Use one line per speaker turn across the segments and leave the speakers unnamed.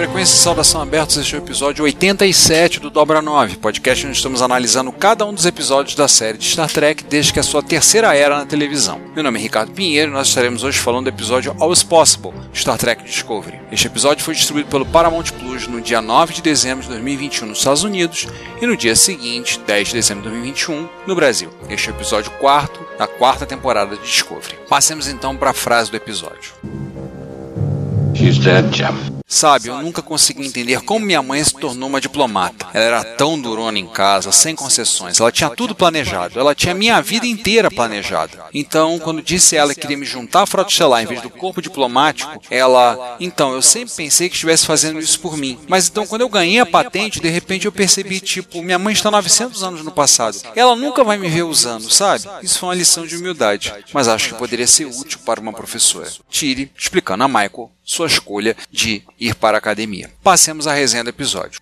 Frequência e saudação abertos, este é o episódio 87 do Dobra 9, podcast onde estamos analisando cada um dos episódios da série de Star Trek desde que a sua terceira era na televisão. Meu nome é Ricardo Pinheiro e nós estaremos hoje falando do episódio Always Possible, Star Trek Discovery. Este episódio foi distribuído pelo Paramount Plus no dia 9 de dezembro de 2021 nos Estados Unidos e no dia seguinte, 10 de dezembro de 2021, no Brasil. Este é o episódio 4 da quarta temporada de Discovery. Passemos então para a frase do episódio.
She's dead, Jim.
Sabe, eu nunca consegui entender como minha mãe se tornou uma diplomata. Ela era tão durona em casa, sem concessões. Ela tinha tudo planejado. Ela tinha minha vida inteira planejada. Então, quando disse a ela que queria me juntar à frota estelar em vez do corpo diplomático, ela. Então, eu sempre pensei que estivesse fazendo isso por mim. Mas então, quando eu ganhei a patente, de repente eu percebi, tipo, minha mãe está 900 anos no passado. Ela nunca vai me ver usando, sabe? Isso foi uma lição de humildade. Mas acho que poderia ser útil para uma professora. Tire, explicando a Michael sua escolha de ir para a academia. Passemos à resenha do episódio.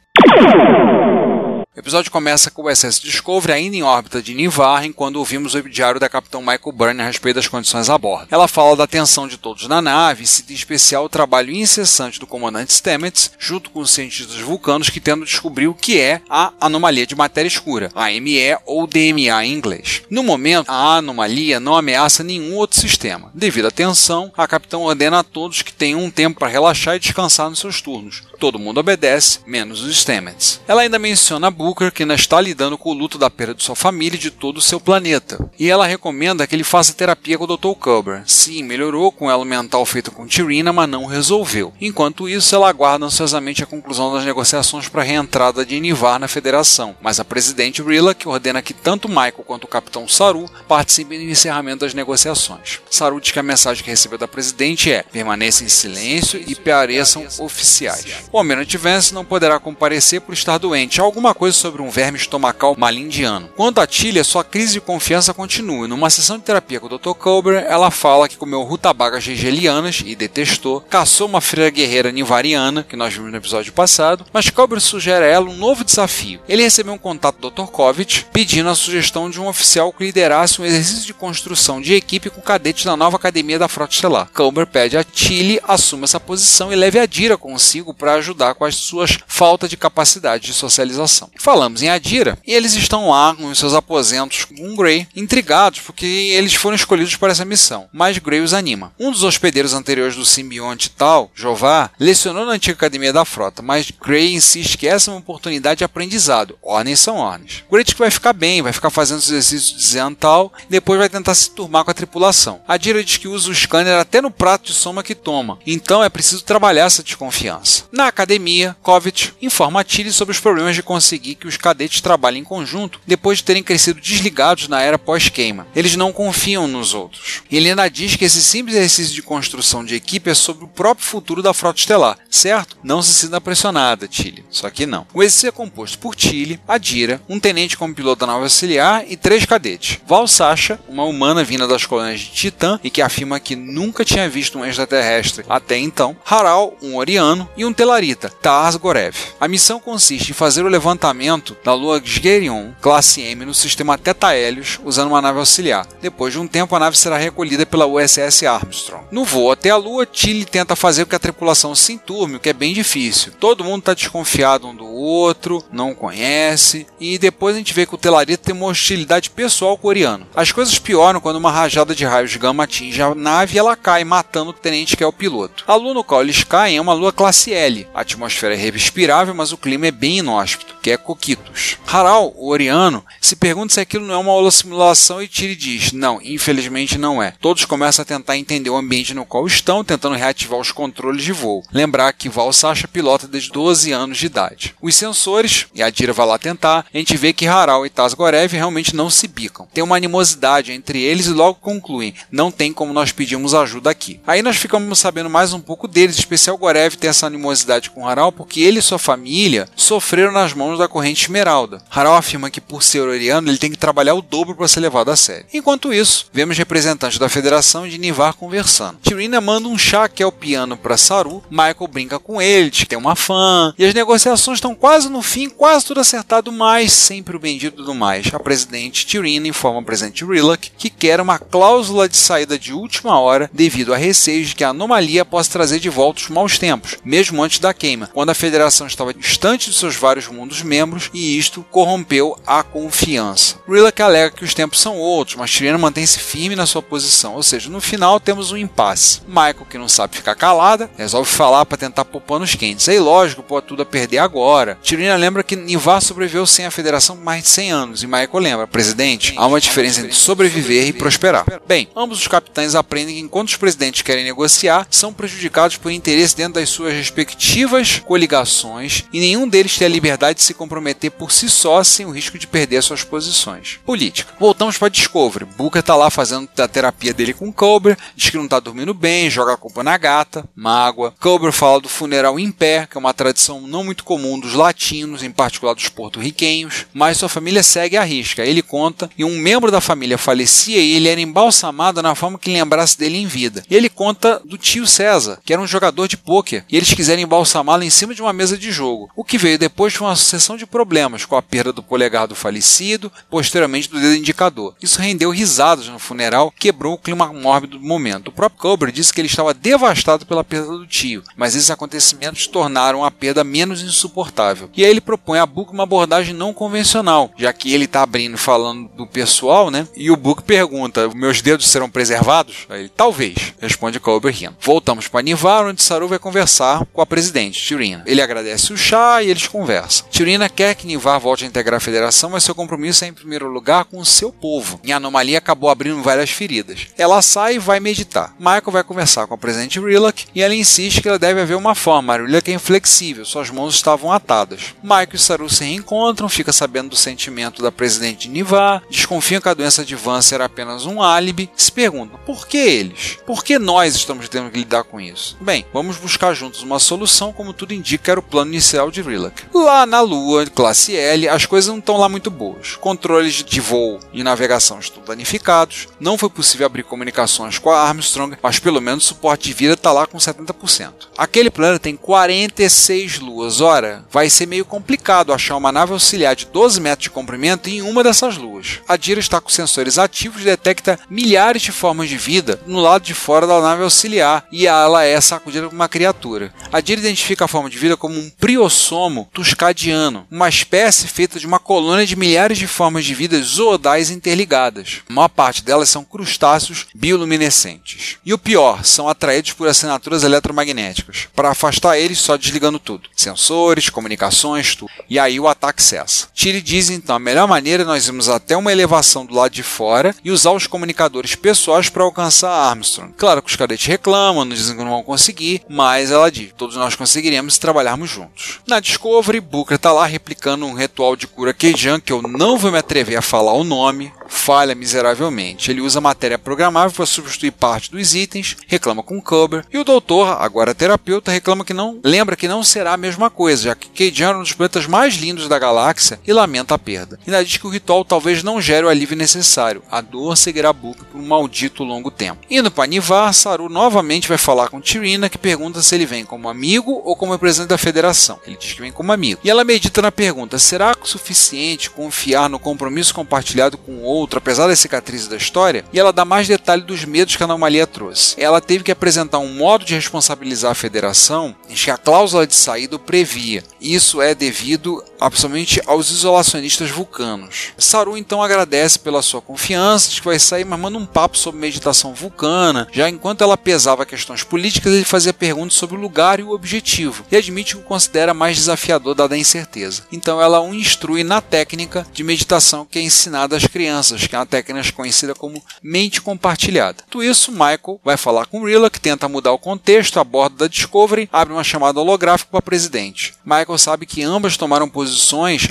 O episódio começa com o SS Discovery ainda em órbita de Nivar, quando ouvimos o diário da capitão Michael Byrne a respeito das condições a bordo. Ela fala da tensão de todos na nave e cita em especial o trabalho incessante do comandante Stamets, junto com os cientistas vulcanos que tentam descobrir o que é a anomalia de matéria escura, AME ou DMA em inglês. No momento, a anomalia não ameaça nenhum outro sistema. Devido à tensão, a capitão ordena a todos que tenham um tempo para relaxar e descansar nos seus turnos. Todo mundo obedece, menos os Stamets. Ela ainda menciona Booker, que ainda está lidando com o luto da perda de sua família e de todo o seu planeta. E ela recomenda que ele faça terapia com o Dr. Culber. Sim, melhorou com elo mental feito com Tirina, mas não resolveu. Enquanto isso, ela aguarda ansiosamente a conclusão das negociações para a reentrada de Inivar na Federação. Mas a presidente Rilla, que ordena que tanto Michael quanto o capitão Saru participem do encerramento das negociações. Saru diz que a mensagem que recebeu da presidente é: permaneçam em silêncio e pareçam oficiais. O Almirante Vance não poderá comparecer por estar doente. Alguma coisa sobre um verme estomacal malindiano. Quanto a Tilly, sua crise de confiança continua. Numa sessão de terapia com o Dr. Culber, ela fala que comeu rutabagas gigelianas e detestou, caçou uma freira guerreira nivariana, que nós vimos no episódio passado, mas Culber sugere a ela um novo desafio. Ele recebeu um contato do Dr. Kovic, pedindo a sugestão de um oficial que liderasse um exercício de construção de equipe com cadetes da nova academia da Frota Estelar. Culber pede a Tilly assuma essa posição e leve a Dira consigo para ajudar com as suas falta de capacidade de socialização. Falamos em Adira e eles estão lá nos seus aposentos com Grey, intrigados porque eles foram escolhidos para essa missão, mas Grey os anima. Um dos hospedeiros anteriores do simbionte tal, Jová, lecionou na antiga academia da frota, mas Grey insiste que essa é uma oportunidade de aprendizado. Ordens são ordens. Grey diz que vai ficar bem, vai ficar fazendo os exercícios de Zental, depois vai tentar se turmar com a tripulação. Adira diz que usa o scanner até no prato de soma que toma, então é preciso trabalhar essa desconfiança. Na academia, Kovic informa a Tilly sobre os problemas de conseguir que os cadetes trabalhem em conjunto depois de terem crescido desligados na era pós-queima. Eles não confiam nos outros. Ele ainda diz que esse simples exercício de construção de equipe é sobre o próprio futuro da frota estelar, certo? Não se sinta pressionada, Tilly. Só que não. O exercício é composto por Tilly, Adira, um tenente como piloto da nave auxiliar e três cadetes. Val Sasha, uma humana vinda das colônias de Titã e que afirma que nunca tinha visto um extraterrestre até então. Haral, um oriano e um telarita, Tars Gorev. A missão consiste em fazer o levantamento da lua Sgerion, classe M, no sistema Teta Helios, usando uma nave auxiliar. Depois de um tempo, a nave será recolhida pela USS Armstrong. No voo até a lua, Tilly tenta fazer com que a tripulação se enturme, o que é bem difícil. Todo mundo está desconfiado um do outro, não conhece, e depois a gente vê que o Telaria tem uma hostilidade pessoal com o Oriano. As coisas pioram quando uma rajada de raios gama atinge a nave e ela cai, matando o tenente que é o piloto. A lua no qual eles caem é uma lua classe L. A atmosfera é respirável, mas o clima é bem inóspito, que é Coquitos. Haral, o Oriano, se pergunta se aquilo não é uma simulação e Tiri diz: Não, infelizmente não é. Todos começam a tentar entender o ambiente no qual estão, tentando reativar os controles de voo. Lembrar que Val Sasha pilota desde 12 anos de idade. Os sensores, e a Dira vai lá tentar, a gente vê que Haral e Tasgorev realmente não se bicam. Tem uma animosidade entre eles e logo concluem: Não tem como nós pedimos ajuda aqui. Aí nós ficamos sabendo mais um pouco deles, em especial Gorev tem essa animosidade com Haral porque ele e sua família sofreram nas mãos da corrente Esmeralda. Haral afirma que por ser oriano ele tem que trabalhar o dobro para ser levado a sério. Enquanto isso, vemos representantes da Federação de Nivar conversando. Tirina manda um chá que é o piano para Saru, Michael brinca com ele, que tem uma fã, e as negociações estão quase no fim, quase tudo acertado, mas sempre o bendito do mais. A presidente Tirina informa o presidente Rillock que quer uma cláusula de saída de última hora devido a receios de que a anomalia possa trazer de volta os maus tempos, mesmo antes da queima, quando a Federação estava distante de seus vários mundos membros e isto corrompeu a confiança. Rillock alega que os tempos são outros, mas Tirina mantém-se firme na sua posição, ou seja, no final temos um impasse. Michael, que não sabe ficar calada, resolve falar para tentar poupar nos quentes. Aí, lógico, pode tudo a perder agora. Tirina lembra que Nivar sobreviveu sem a Federação por mais de 100 anos, e Michael lembra, presidente, há uma diferença entre sobreviver e prosperar. Bem, ambos os capitães aprendem que enquanto os presidentes querem negociar, são prejudicados por interesse dentro das suas respectivas coligações e nenhum deles tem a liberdade de se comprometer por si só sem o risco de perder suas posições. Política. Voltamos para Discovery. Booker tá lá fazendo a terapia dele com Cobra, diz que não tá dormindo bem, joga a culpa na gata, mágoa. Cobra fala do funeral em pé, que é uma tradição não muito comum dos latinos, em particular dos porto-riquenhos, mas sua família segue a risca. Ele conta e um membro da família falecia e ele era embalsamado na forma que lembrasse dele em vida. E ele conta do tio César, que era um jogador de pôquer, e eles quiseram embalsamá-lo em cima de uma mesa de jogo. O que veio depois foi uma sucessão de problemas, com a perda do polegar do falecido, posteriormente do dedo indicador. Isso rendeu risadas no funeral, quebrou o clima mórbido do momento. O próprio Cobra disse que ele estava devastado pela perda do tio, mas esses acontecimentos tornaram a perda menos insuportável. E aí ele propõe a Book uma abordagem não convencional, já que ele está abrindo falando do pessoal, né? E o Book pergunta: meus dedos serão preservados? Aí ele, talvez, responde Cobra rindo. Voltamos para Nivar, onde Saru vai conversar com a presidente, Tirina. Ele agradece o chá e eles conversam. Tirina quer que Nivar volte a integrar a federação, mas seu compromisso é em primeiro lugar com o seu povo. E a anomalia acabou abrindo várias feridas. Ela sai e vai meditar. Michael vai conversar com a presidente Rillock e ela insiste que ela deve haver uma forma. Rillock é inflexível, suas mãos estavam atadas. Michael e Saru se reencontram, fica sabendo do sentimento da presidente de Nivar, desconfiam que a doença de Vance era apenas um álibi, se perguntam por que eles? Por que nós estamos tendo que lidar com isso? Bem, vamos buscar juntos uma solução, como tudo indica era o plano inicial de Rillock. Lá na Lua, classe L, as coisas não estão lá muito boas. Controles de voo e navegação estão danificados, não foi possível abrir comunicações com a Armstrong, mas pelo menos o suporte de vida está lá com 70%. Aquele planeta tem 46 luas, ora, vai ser meio complicado achar uma nave auxiliar de 12 metros de comprimento em uma dessas luas. A Dira está com sensores ativos e detecta milhares de formas de vida no lado de fora da nave auxiliar e ela é sacudida por uma criatura. A Dira identifica a forma de vida como um priossomo tuscadiano, uma espécie feita de uma colônia de milhares de formas de vida zoodais interligadas. A maior parte delas são crustáceos bioluminescentes. E o pior, são atraídos por assinaturas eletromagnéticas. Para afastar eles, só desligando tudo: sensores, comunicações, tudo. E aí o ataque cessa. Tire diz então: a melhor maneira é nós irmos até uma elevação do lado de fora e usar os comunicadores pessoais para alcançar Armstrong. Claro que os cadetes reclamam, nos dizem que não vão conseguir, mas ela diz: todos nós conseguiremos se trabalharmos juntos. Na Discovery, Booker está lá replicando um ritual de cura Keijan que eu não vou me atrever a falar o nome, falha miseravelmente. Ele usa matéria programável para substituir parte dos itens, reclama com Cobra, e o doutor, agora terapeuta, reclama que não lembra que não será a mesma coisa, já que Keijan era um dos planetas mais lindos da galáxia e lamenta a perda. Ainda diz que o ritual talvez não gere o alívio necessário. A dor seguirá Book por um maldito longo tempo. Indo para Nivar, Saru novamente vai falar com Tirina, que pergunta se ele vem como amigo ou como representante da federação. Ele diz que vem como amigo. E ela medita na pergunta: será suficiente confiar no compromisso compartilhado com o outro, apesar das cicatrizes da história, e ela dá mais detalhe dos medos que a anomalia trouxe. Ela teve que apresentar um modo de responsabilizar a federação em que a cláusula de saída previa. Isso é devido absolutamente aos isolacionistas vulcanos. Saru então agradece pela sua confiança, diz que vai sair, mas manda um papo sobre meditação vulcana. Já enquanto ela pesava questões políticas, ele fazia perguntas sobre o lugar e o objetivo, e admite que o considera mais desafiador dada a incerteza. Então ela o instrui na técnica de meditação que é ensinada às crianças, que é uma técnica conhecida como mente compartilhada. Tudo isso, Michael vai falar com Rilla, que tenta mudar o contexto a bordo da Discovery, abre uma chamada holográfica para presidente. Michael sabe que ambas tomaram posições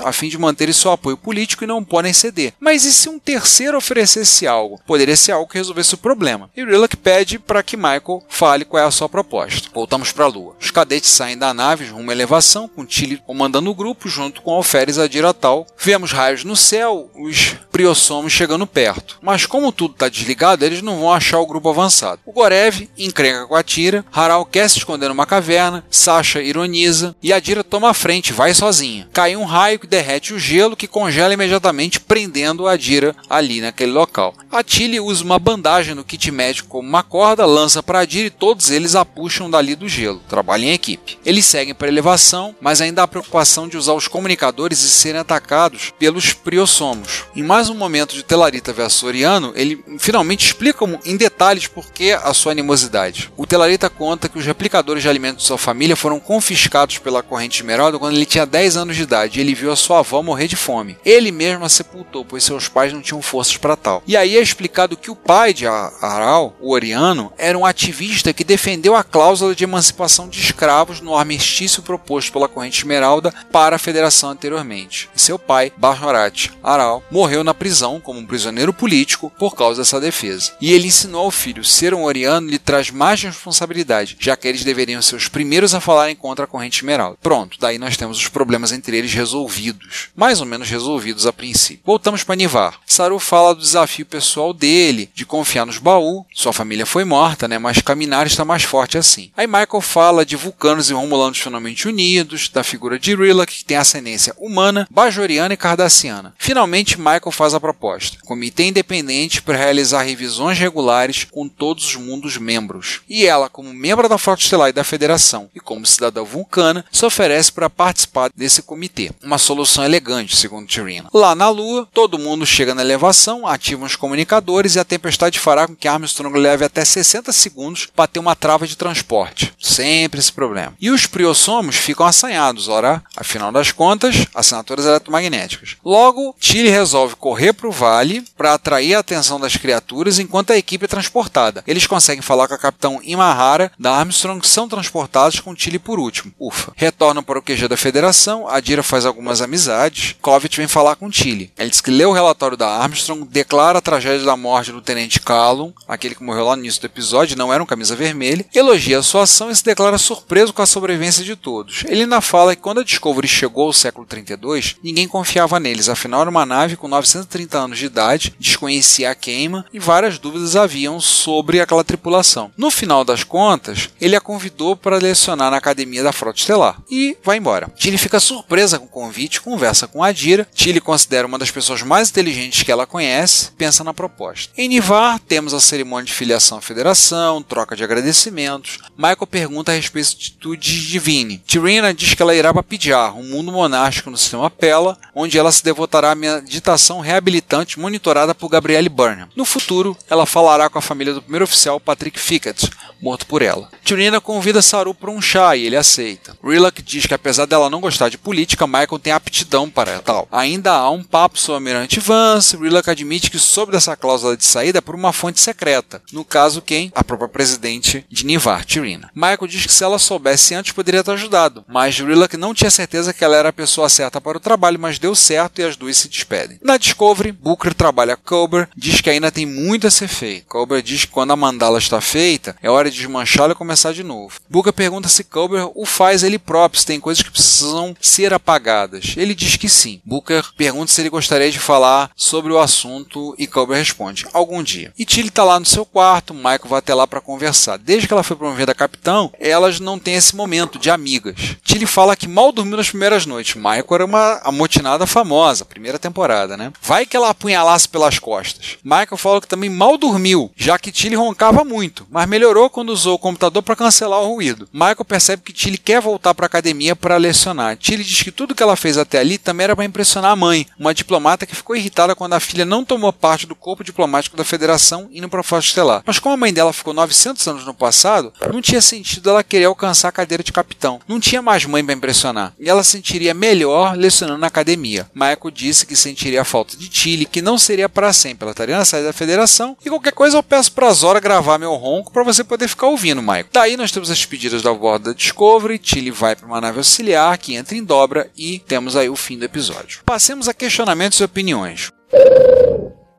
a fim de manter seu apoio político e não podem ceder. Mas e se um terceiro oferecesse algo? Poderia ser algo que resolvesse o problema. E Rilla pede para que Michael fale qual é a sua proposta. Voltamos para a Lua. Os cadetes saem da nave rumo à elevação, com Tilly comandando o grupo, junto com Alferes Adiratal. Vemos raios no céu, os priossomos chegando perto. Mas como tudo está desligado, eles não vão achar o grupo avançado. O Gorev encrenca com a Tira, Haral quer se esconder numa caverna, Sasha ironiza e a Dira toma a frente, vai sozinha. Cai um raio que derrete o gelo que congela imediatamente, prendendo a Dira ali naquele local. A Tilly usa uma bandagem no kit médico como uma corda, lança para a Dira e todos eles a puxam dali do gelo. Trabalham em equipe. Eles seguem para a elevação, mas ainda há preocupação de usar os comunicadores e serem atacados pelos priossomos. Em mais um momento de Telarita versus Oriano, ele finalmente explica em detalhes por que a sua animosidade. O Telarita conta que os replicadores de alimentos de sua família foram confiscados pela corrente esmeralda quando ele tinha 10 anos de idade e ele viu a sua avó morrer de fome. Ele mesmo a sepultou, pois seus pais não tinham forças para tal. E aí é explicado que o pai de Aral, o Oriano, era um ativista que defendeu a cláusula de emancipação de escravos no armistício proposto pela corrente esmeralda para a federação anteriormente. Seu pai, Bajorat Aral, morreu na prisão como um prisioneiro político por causa dessa defesa. E ele ensinou ao filho ser um Oriano lhe traz mais responsabilidade, já que eles deveriam ser os primeiros a falarem contra a corrente esmeralda. Pronto, daí nós temos os problemas entre eles resolvidos. Mais ou menos resolvidos a princípio. Voltamos para Nivar. Saru fala do desafio pessoal dele, de confiar nos baú. Sua família foi morta, né? Mas Caminar está mais forte assim. Aí Michael fala de vulcanos e romulanos finalmente unidos, da figura de Rilak, que tem ascendência humana, bajoriana e cardassiana. Finalmente, Michael faz a proposta. Comitê independente para realizar revisões regulares com todos os mundos membros. E ela, como membro da Frota Estelar e da Federação, e como cidadã vulcana, se oferece para participar desse comitê. Uma solução elegante, segundo Tyrina. Lá na Lua, todo mundo chega na elevação, ativa os comunicadores e a tempestade fará com que Armstrong leve até 60 segundos para ter uma trava de transporte. Sempre esse problema. E os priossomos ficam assanhados, ora, afinal das contas, assinaturas eletromagnéticas. Logo, Tilly resolve correr para o vale para atrair a atenção das criaturas enquanto a equipe é transportada. Eles conseguem falar com a capitão Imahara da Armstrong que são transportados com Tilly por último. Ufa. Retornam para o QG da Federação, a Dira faz algumas amizades, Covet vem falar com Tilly. Ele diz que lê o relatório da Armstrong, declara a tragédia da morte do Tenente Callum, aquele que morreu lá no início do episódio, não era um camisa vermelha, elogia a sua ação e se declara surpreso com a sobrevivência de todos. Ele ainda fala que quando a Discovery chegou ao século 32, ninguém confiava neles, afinal era uma nave com 930 anos de idade, desconhecia a queima e várias dúvidas haviam sobre aquela tripulação. No final das contas, ele a convidou para lecionar na academia da Frota Estelar e vai embora. Tilly fica surpresa com o convite, conversa com a Dira. Tilly considera uma das pessoas mais inteligentes que ela conhece, pensa na proposta. Em Nivar, temos a cerimônia de filiação à federação, troca de agradecimentos. Michael pergunta a respeito de Divine. Tirina diz que ela irá para Pidjar, um mundo monástico no sistema Pela, onde ela se devotará à meditação reabilitante monitorada por Gabrielle Burnham. No futuro, ela falará com a família do primeiro oficial Patrick Fickett, morto por ela. Tirina convida Saru para um chá e ele aceita. Rilak diz que apesar dela não gostar de política, Michael tem aptidão para tal. Ainda há um papo sobre o Almirante Vance. Rilak admite que soube dessa cláusula de saída por uma fonte secreta. No caso, quem? A própria presidente de Nivar, Tirina. Michael diz que se ela soubesse antes, poderia ter ajudado. Mas Rilak não tinha certeza que ela era a pessoa certa para o trabalho, mas deu certo e as duas se despedem. Na Discovery, Booker trabalha Culber, diz que ainda tem muito a ser feito. Culber diz que quando a mandala está feita, é hora de desmanchá-la e começar de novo. Booker pergunta se Culber o faz ele próprio, se tem coisas que precisam ser apagadas. Ele diz que sim. Booker pergunta se ele gostaria de falar sobre o assunto e Culber responde: algum dia. E Tilly está lá no seu quarto, Michael vai até lá para conversar. Desde que ela foi promovida a capitão, elas não têm esse momento de amigas. Tilly fala que mal dormiu nas primeiras noites. Michael era uma amotinada famosa, primeira temporada, né? Vai que ela apunhalasse pelas costas. Michael falou que também mal dormiu, já que Tilly roncava muito, mas melhorou quando usou o computador para cancelar o ruído. Michael percebe que Tilly quer voltar para a academia para lecionar. Tilly diz que tudo que ela fez até ali também era para impressionar a mãe, uma diplomata que ficou irritada quando a filha não tomou parte do corpo diplomático da federação indo para Frota Estelar. Mas como a mãe dela ficou 900 anos no passado, não tinha sentido ela querer alcançar a cadeira de capitão. Não tinha mais mãe para impressionar. E ela sentiria melhor lecionando na academia. Michael disse que sentiria a falta de Tilly, que não seria para sempre. Ela estaria na saída da federação. E qualquer coisa eu peço para Zora gravar meu ronco para você poder ficar ouvindo, Michael. Daí nós temos as pedidas da bordo da Discovery. Tilly vai para uma nave auxiliar que entra em dobra e temos aí o fim do episódio. Passemos a questionamentos e opiniões.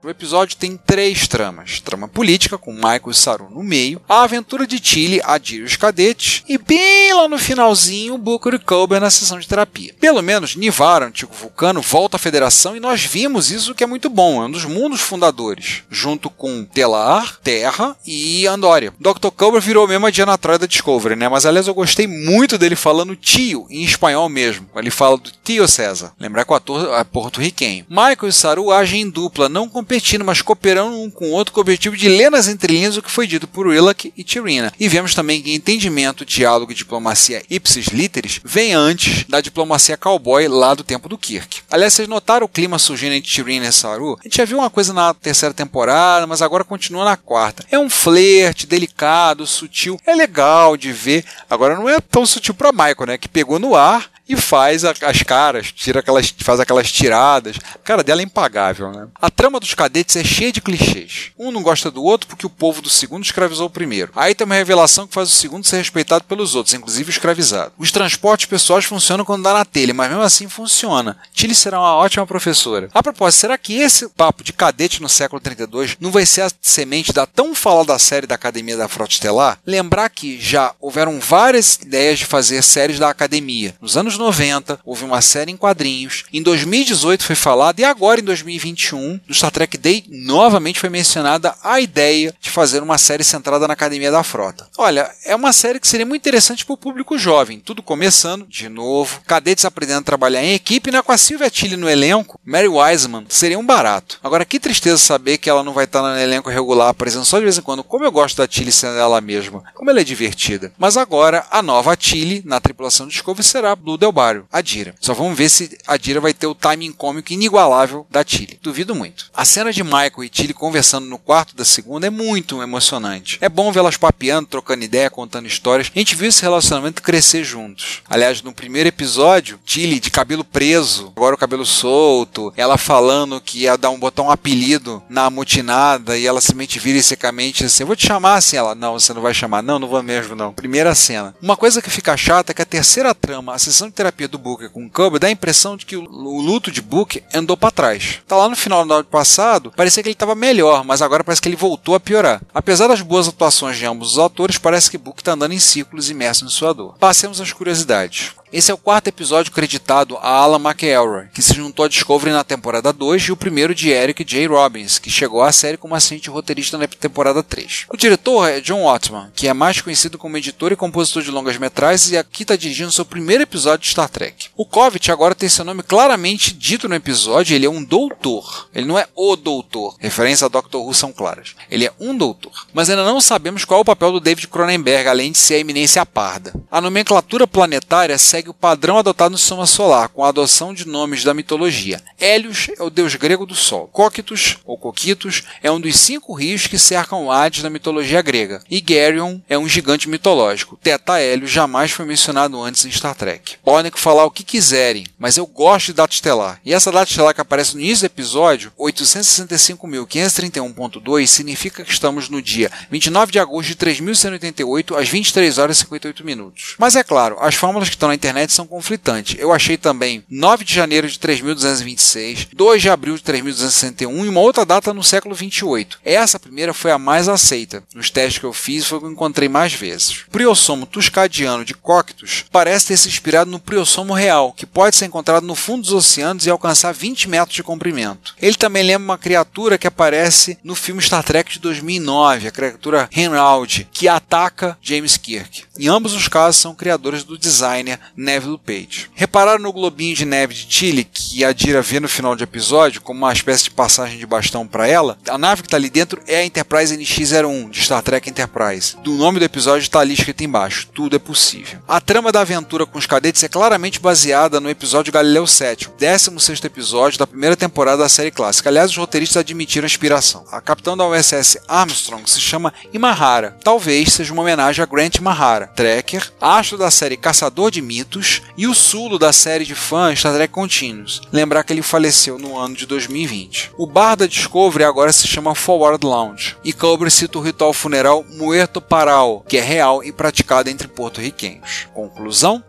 O episódio tem três tramas: trama política, com Michael e Saru no meio, a aventura de Tilly, Adir e os cadetes, e bem lá no finalzinho, Booker e Colbert na sessão de terapia. Pelo menos, Nivar, antigo vulcano, volta à federação e nós vimos isso que é muito bom, é um dos mundos fundadores, junto com Telar, Terra e Andoria. Dr. Colbert virou mesmo a Diana Troy da Discovery, né? Mas aliás, eu gostei muito dele falando tio, em espanhol mesmo. Ele fala do tio César. Lembrar que o ator é porto-riquenho. Michael e Saru agem em dupla, não competindo, mas cooperando um com o outro com o objetivo de ler nas entrelinhas o que foi dito por Willock e Tyrina. E vemos também que entendimento, diálogo e diplomacia ipsis literis vem antes da diplomacia cowboy lá do tempo do Kirk. Aliás, vocês notaram o clima surgindo entre Tyrina e Saru? A gente já viu uma coisa na terceira temporada, mas agora continua na quarta. É um flerte delicado, sutil, é legal de ver. Agora não é tão sutil para Michael, né, que pegou no ar e faz a, as caras, tira aquelas, faz aquelas tiradas. A cara dela é impagável, né? A trama dos cadetes é cheia de clichês. Um não gosta do outro porque o povo do segundo escravizou o primeiro. Aí tem uma revelação que faz o segundo ser respeitado pelos outros, inclusive o escravizado. Os transportes pessoais funcionam quando dá na telha, mas mesmo assim funciona. Tilly será uma ótima professora. A propósito, será que esse papo de cadete no século 32 não vai ser a semente da tão falada série da Academia da Frota Estelar? Lembrar que já houveram várias ideias de fazer séries da Academia. Nos anos 90, houve uma série em quadrinhos. Em 2018 foi falado, e agora em 2021, no Star Trek Day, novamente foi mencionada a ideia de fazer uma série centrada na Academia da Frota. Olha, é uma série que seria muito interessante para o público jovem. Tudo começando, de novo, cadetes aprendendo a trabalhar em equipe, né? com a Sylvia Tilly no elenco, Mary Wiseman, seria um barato. Agora, que tristeza saber que ela não vai estar no elenco regular, aparecendo só de vez em quando. Como eu gosto da Tilly sendo ela mesma, como ela é divertida. Mas agora, a nova Tilly na tripulação Discovery será Blue Delbário, a Dira. Só vamos ver se a Dira vai ter o timing cômico inigualável da Tilly. Duvido muito. A cena de Michael e Tilly conversando no quarto da segunda é muito emocionante. É bom vê-las papeando, trocando ideia, contando histórias. A gente viu esse relacionamento crescer juntos. Aliás, no primeiro episódio, Tilly de cabelo preso, agora o cabelo solto, ela falando que ia dar um botar um apelido na amotinada e ela simplesmente vira secamente assim: "Eu vou te chamar assim". Ela: "Não, você não vai chamar". "Não, não vou mesmo não". Primeira cena. Uma coisa que fica chata é que a terceira trama, a sessão de terapia do Booker com o Cub, dá a impressão de que o, luto de Booker andou para trás. Tá lá no final do ano passado, parecia que ele estava melhor, mas agora parece que ele voltou a piorar. Apesar das boas atuações de ambos os atores, parece que Book está andando em círculos imerso em sua dor. Passemos às curiosidades. Esse é o quarto episódio creditado a Alan McElroy, que se juntou a Discovery na temporada 2, e o primeiro de Eric J. Robbins, que chegou à série como assistente roteirista na temporada 3. O diretor é John Ottman, que é mais conhecido como editor e compositor de longas-metragens e aqui está dirigindo seu primeiro episódio de Star Trek. O Kovic agora tem seu nome claramente dito no episódio, ele é um doutor. Ele não é o doutor, referência a Dr. Who são claras. Ele é um doutor. Mas ainda não sabemos qual é o papel do David Cronenberg, além de ser a eminência parda. A nomenclatura planetária segue segue o padrão adotado no sistema solar, com a adoção de nomes da mitologia. Hélios é o deus grego do Sol. Cocytus, ou Coquitos, é um dos cinco rios que cercam Hades na mitologia grega. E Geryon é um gigante mitológico. Teta Hélio jamais foi mencionado antes em Star Trek. Podem falar o que quiserem, mas eu gosto de data estelar. E essa data estelar que aparece no início do episódio, 865.531.2, significa que estamos no dia 29 de agosto de 3188, às 23 horas e 58 minutos. Mas é claro, as fórmulas que estão na internet internet são conflitantes. Eu achei também 9 de janeiro de 3226, 2 de abril de 3261 e uma outra data no século 28. Essa primeira foi a mais aceita. Nos testes que eu fiz foi o que eu encontrei mais vezes. O priossomo tuscadiano de Coctus parece ter se inspirado no priossomo real, que pode ser encontrado no fundo dos oceanos e alcançar 20 metros de comprimento. Ele também lembra uma criatura que aparece no filme Star Trek de 2009, a criatura Henraud, que ataca James Kirk. Em ambos os casos são criadores do designer Neville Page. Repararam no globinho de neve de Chile que a Dira vê no final de episódio como uma espécie de passagem de bastão para ela? A nave que está ali dentro é a Enterprise NX-01 de Star Trek Enterprise. Do nome do episódio está ali escrito embaixo: tudo é possível. A trama da aventura com os cadetes é claramente baseada no episódio Galileu 7, o 16 episódio da primeira temporada da série clássica. Aliás, os roteiristas admitiram a inspiração. A capitã da USS Armstrong se chama Imahara. Talvez seja uma homenagem a Grant Imahara, trekker, astro da série Caçador de Mitos e o Sulo da série de fãs Star Trek Continuous. Lembrar que ele faleceu no ano de 2020. O bar da Discovery agora se chama Forward Lounge e Kubrick cita o ritual funeral Muerto Paral, que é real e praticado entre porto-riquenhos. Conclusão?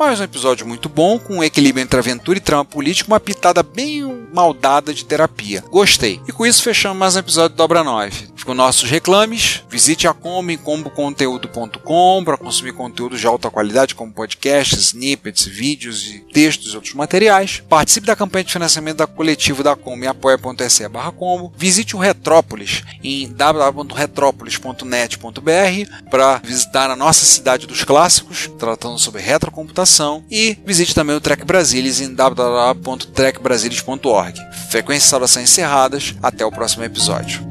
Mais um episódio muito bom, com um equilíbrio entre aventura e trama política, uma pitada bem maldada de terapia. Gostei. E com isso fechamos mais um episódio do Dobra 9. Com nossos reclames, visite a Combo em comboconteúdo.com para consumir conteúdo de alta qualidade como podcasts, snippets, vídeos e textos e outros materiais. Participe da campanha de financiamento da coletiva da Combo em apoia.se combo. Visite o Retrópolis em www.retropolis.net.br para visitar a nossa cidade dos clássicos, tratando sobre retrocomputação. E visite também o Trek Brasilis em www.trekbrasilis.org. Frequências de saudação encerradas. Até o próximo episódio.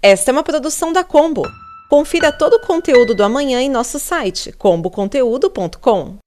Esta é uma produção da Combo. Confira todo o conteúdo do amanhã em nosso site comboconteúdo.com.